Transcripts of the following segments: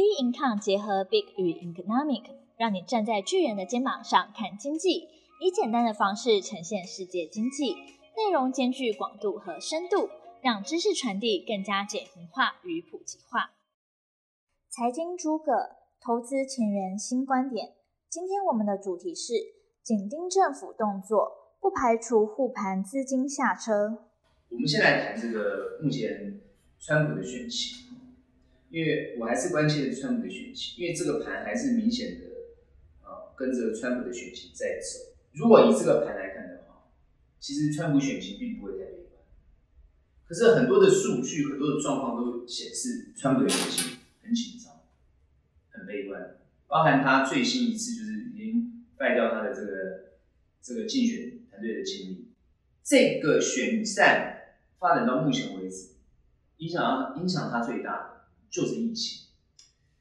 B Income 结合 Big 与 Economic，让你站在巨人的肩膀上看经济，以简单的方式呈现世界经济，内容兼具广度和深度，让知识传递更加简明化与普及化。财经诸葛，投资前沿新观点。今天我们的主题是紧盯政府动作，不排除护盘资金下车。我们先来谈这个目前川普的选情。因为我还是关切川普的选情，因为这个盘还是明显的，呃，跟着川普的选情在走。如果以这个盘来看的话，其实川普选情并不会太悲观。可是很多的数据、很多的状况都显示，川普的选情很紧张、很悲观。包含他最新一次就是已经败掉他的这个这个竞选团队的经历。这个选战发展到目前为止，影响影响他最大的。就是疫情，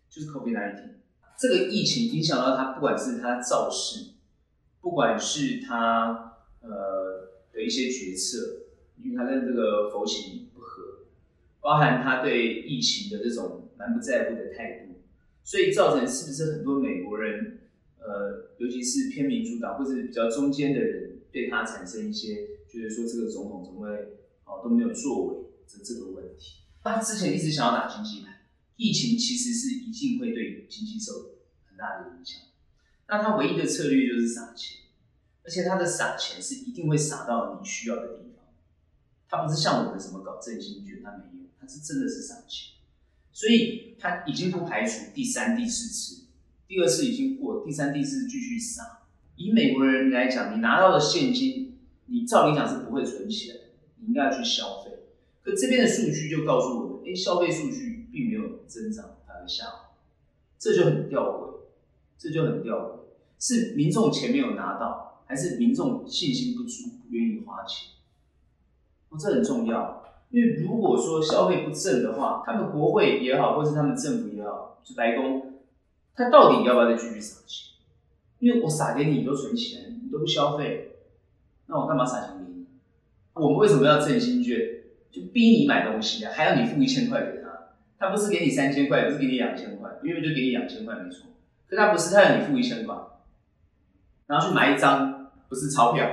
就是 COVID-19，这个疫情影响到他，不管是他造势，不管是他呃的一些决策，因为他跟这个佛奇不合，包含他对疫情的这种蛮不在乎的态度，所以造成是不是很多美国人，呃，尤其是偏民主党或者比较中间的人，对他产生一些觉得说这个总统怎么会哦都没有作为这这个问题。他之前一直想要打经济牌。疫情其实是一定会对经济受很大的影响，那他唯一的策略就是撒钱，而且他的撒钱是一定会撒到你需要的地方，他不是像我们什么搞振兴券，他没有，他是真的是撒钱，所以他已经不排除第三、第四次，第二次已经过，第三、第四继续撒。以美国人来讲，你拿到的现金，你照理讲是不会存起来，你应该要去消费。可这边的数据就告诉我们，哎，消费数据。并没有增长，反而下滑，这就很吊诡，这就很吊诡，是民众钱没有拿到，还是民众信心不足，不愿意花钱？哦，这很重要，因为如果说消费不振的话，他们国会也好，或是他们政府也好，就白宫，他到底要不要再继续撒钱？因为我撒给你，你都存钱，你都不消费，那我干嘛撒钱给你？我们为什么要振兴券？就逼你买东西，还要你付一千块给他。不是给你三千块，不是给你两千块，因为就给你两千块没错。可他不是，他要你付一千块，然后去买一张不是钞票，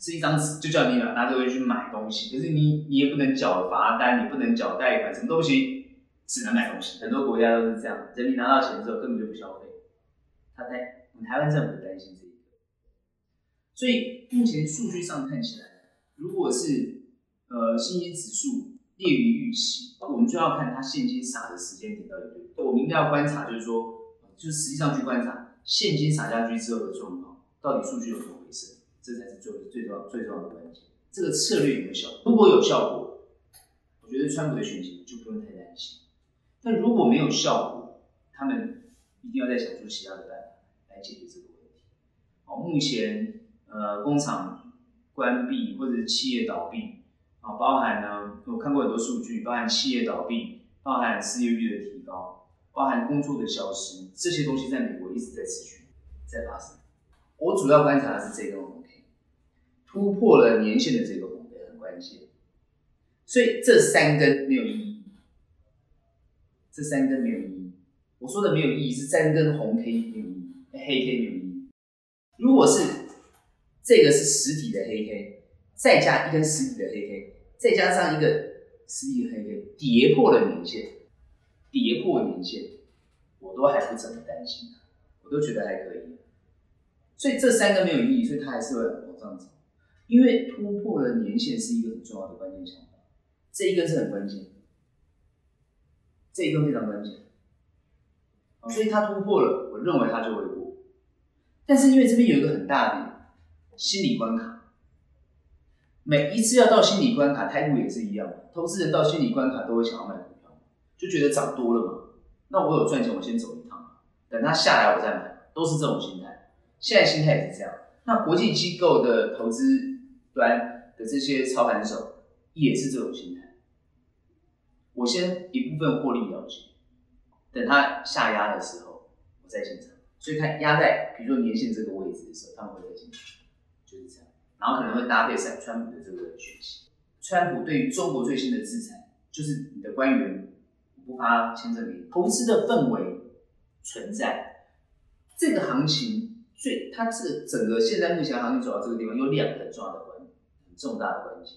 是一张纸，就叫你拿拿这个去买东西。可是你你也不能缴罚单，你不能缴贷款，什么东西只能买东西。很多国家都是这样，人民拿到钱之后根本就不消费。他担，我们台湾政府担心这一个。所以目前数据上看起来，如果是呃信心指数。劣于预期，我们就要看它现金撒的时间点到底对不对。我们应该要观察，就是说，就实际上去观察现金撒下去之后的状况，到底数据有什么回事，这才是最最重要最重要的关键。这个策略有没有效果？如果有效果，我觉得川普的选情就不用太担心。但如果没有效果，他们一定要再想出其他的办法来解决这个问题。好，目前呃工厂关闭或者是企业倒闭。啊，包含呢，我看过很多数据，包含企业倒闭，包含失业率的提高，包含工作的消失，这些东西在美国一直在持续在发生。我主要观察的是这根红 K，突破了年线的这个红 K 很关键，所以这三根没有意义，这三根没有意义。我说的没有意义是三根红 K 没有意义，黑 K 没有意义。如果是这个是实体的黑 K。再加一根实体的黑 K，再加上一个实体的黑 K，跌破了年线，跌破年线，我都还不怎么担心，我都觉得还可以。所以这三个没有意义，所以它还是会往上走，因为突破了年线是一个很重要的关键想法，这一根是很关键，这一根非常关键，所以它突破了，我认为它就会过。但是因为这边有一个很大的心理关卡。每一次要到心理关卡，态度也是一样。投资人到心理关卡都会想要卖股票，就觉得涨多了嘛。那我有赚钱，我先走一趟，等它下来我再买，都是这种心态。现在心态也是这样。那国际机构的投资端的这些操盘手也是这种心态。我先一部分获利了结，等它下压的时候我再进场。所以它压在比如说年线这个位置的时候，他们会再进去，就是这样。然后可能会搭配上川普的这个选情。川普对于中国最新的制裁，就是你的官员不发签证给你。投资的氛围存在，这个行情最它这个整个现在目前行情走到这个地方，有两个重要的关很重大的关键。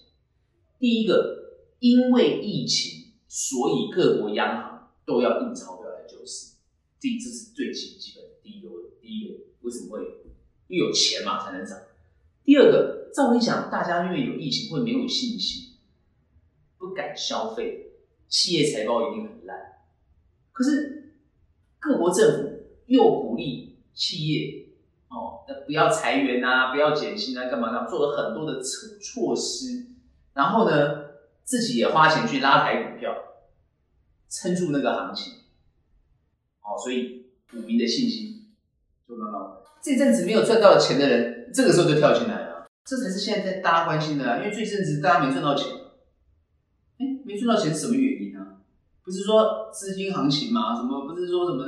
第一个，因为疫情，所以各国央行都要印钞票来救市，这这是最基基本的第一个问。第一个，为什么会？因为有钱嘛才能涨。第二个，照理讲，大家因为有疫情会没有信心，不敢消费，企业财报一定很烂。可是各国政府又鼓励企业哦，那不要裁员啊，不要减薪啊，干嘛干嘛，做了很多的措措施。然后呢，自己也花钱去拉抬股票，撑住那个行情。哦，所以股民的信心就慢慢。这阵子没有赚到钱的人，这个时候就跳进来了。这才是现在大家关心的啊，因为这阵子大家没赚到钱。哎，没赚到钱是什么原因呢？不是说资金行情吗？什么不是说什么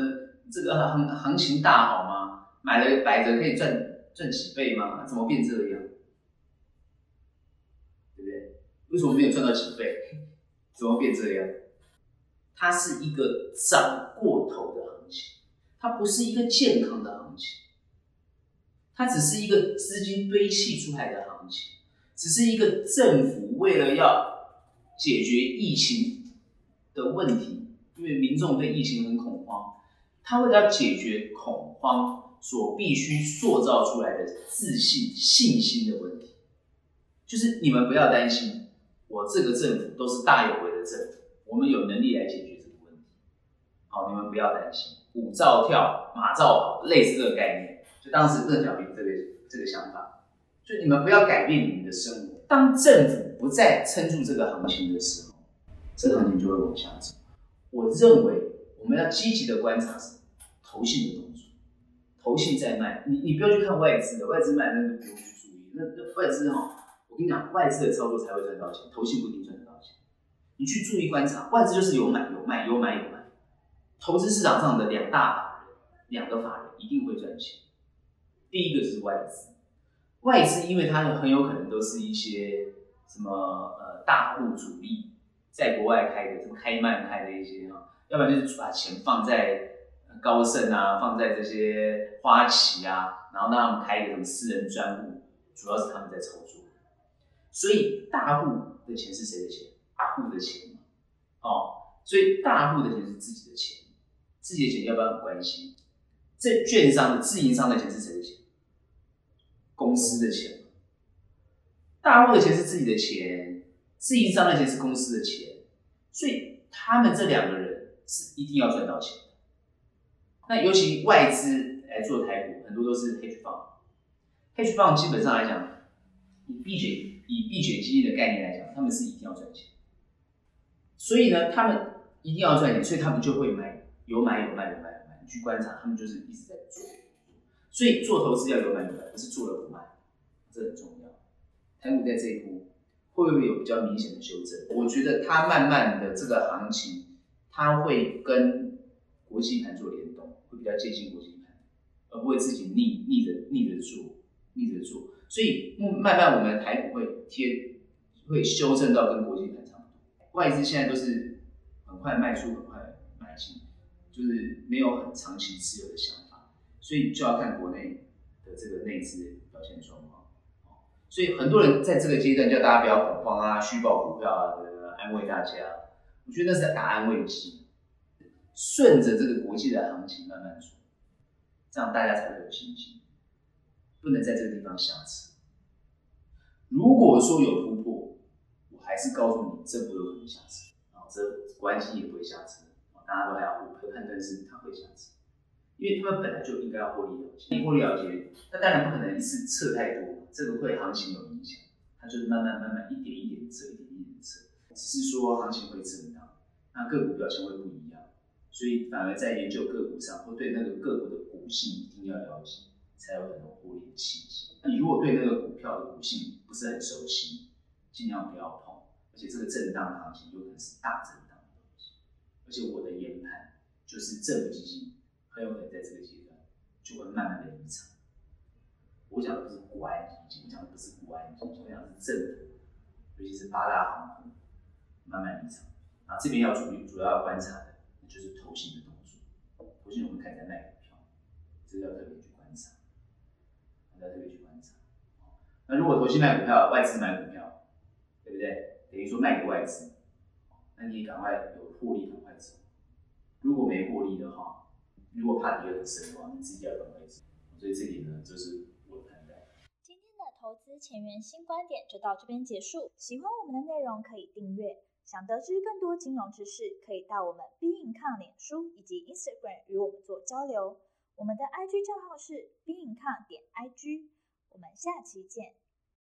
这个行行情大好吗？买了摆着可以赚赚几倍吗？怎么变这样？对不对？为什么没有赚到几倍？怎么变这样？它是一个涨过头的行情，它不是一个健康的行情。它只是一个资金堆砌出来的行情，只是一个政府为了要解决疫情的问题，因为民众对疫情很恐慌，他为了要解决恐慌所必须塑造出来的自信、信心的问题，就是你们不要担心，我这个政府都是大有为的政府，我们有能力来解决这个问题。好，你们不要担心，舞照跳，马照跑，类似这个概念。当时邓小平这个这个想法，就你们不要改变你们的生活。当政府不再撑住这个行情的时候，这个行情就会往下走。我认为我们要积极的观察是投信的动作，投信在卖，你你不要去看外资的，外资卖那都不用去注意。那那外资哈，我跟你讲，外资的操作才会赚到钱，投信不一定赚得到钱。你去注意观察，外资就是有买有卖，有买有卖。投资市场上的两大法人，两个法人一定会赚钱。第一个是外资，外资因为它很有可能都是一些什么呃大户主力在国外开的，什么开曼开的一些啊，要不然就是把钱放在高盛啊，放在这些花旗啊，然后让他们开一个什么私人专户，主要是他们在操作。所以大户的钱是谁的钱？大户的钱嘛，哦，所以大户的钱是自己的钱，自己的钱要不要很关心？这券商的自营商的钱是谁的钱？公司的钱。大户的钱是自己的钱，自营商的钱是公司的钱，所以他们这两个人是一定要赚到钱的。那尤其外资来做台股，很多都是 hedge fund，hedge fund 基本上来讲，以避险以避险基金的概念来讲，他们是一定要赚钱。所以呢，他们一定要赚钱，所以他们就会买，有买有卖有卖有卖，你。去观察，他们就是一直在做，所以做投资要有买有卖，不是做了不卖，这很重要。台股在这一步会不会有比较明显的修正？我觉得它慢慢的这个行情，它会跟国际盘做联动，会比较接近国际盘，而不会自己逆逆着逆着做，逆着做。所以慢慢我们的台股会贴，会修正到跟国际盘差不多。外资现在都是很快卖出，很快买进。就是没有很长期持有的想法，所以就要看国内的这个内资表现状况。所以很多人在这个阶段叫大家不要恐慌啊，虚报股票啊，安慰大家。我觉得那是在打安慰剂，顺着这个国际的行情慢慢做，这样大家才会有信心。不能在这个地方下车。如果说有突破，我还是告诉你，这不有可能下车啊，这关系也不会下车。大家都还要互判断是他会下车，因为他们本来就应该要获利了结，你获利了结，那当然不可能一次撤太多，这个会行情有影响，它就是慢慢慢慢一点一点撤，一点一点撤，只是说行情会震荡，那个股表现会不一样，所以反而在研究个股上，或对那个个股的股性一定要了解，才有可能获利的契机。你如果对那个股票的股性不是很熟悉，尽量不要碰，而且这个震荡行情有可能是大震荡的东西。而且我的研判就是政府基金很有可能在这个阶段就会慢慢的离场。我讲的不是国安基金，我讲的不是国安基金，我讲的是政府，尤其是八大行库慢慢离场。那，这边要注意，主要要观察的就是投信的动作。投信我们看在卖股票，这个要特别去观察，要特别去观察。那如果投信卖股票，外资买股票，对不对？等于说卖给外资，那你赶快有获利赶快走。如果没获利的话，如果怕第二次的话，你自己要赶快走。所以这里呢，就是我的判断。今天的投资前沿新观点就到这边结束。喜欢我们的内容可以订阅。想得知更多金融知识，可以到我们 b e i n c o m 脸书以及 Instagram 与我们做交流。我们的 IG 账号是 b e i n c o m 点 IG。我们下期见。